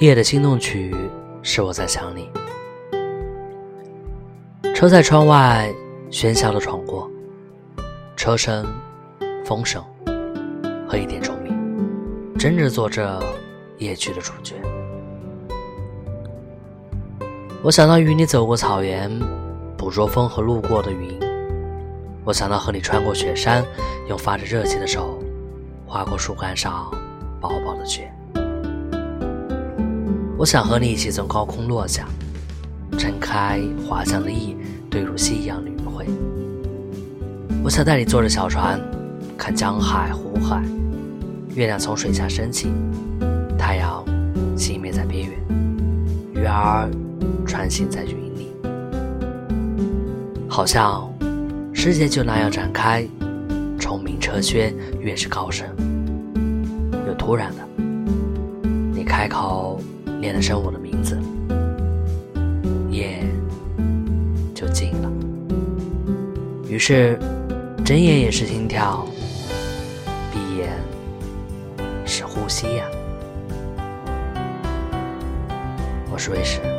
夜的心动曲是我在想你。车在窗外喧嚣的闯过，车声、风声和一点虫鸣，真正做着夜曲的主角。我想到与你走过草原，捕捉风和路过的云；我想到和你穿过雪山，用发着热气的手划过树干上薄薄的雪。我想和你一起从高空落下，撑开滑翔的翼，坠入夕阳的余晖。我想带你坐着小船，看江海湖海，月亮从水下升起，太阳熄灭在边缘，鱼儿穿行在云里，好像世界就那样展开，虫鸣车喧，越是高声。又突然的，你开口。念了声我的名字，夜就静了。于是，睁眼也是心跳，闭眼是呼吸呀。我是卫士。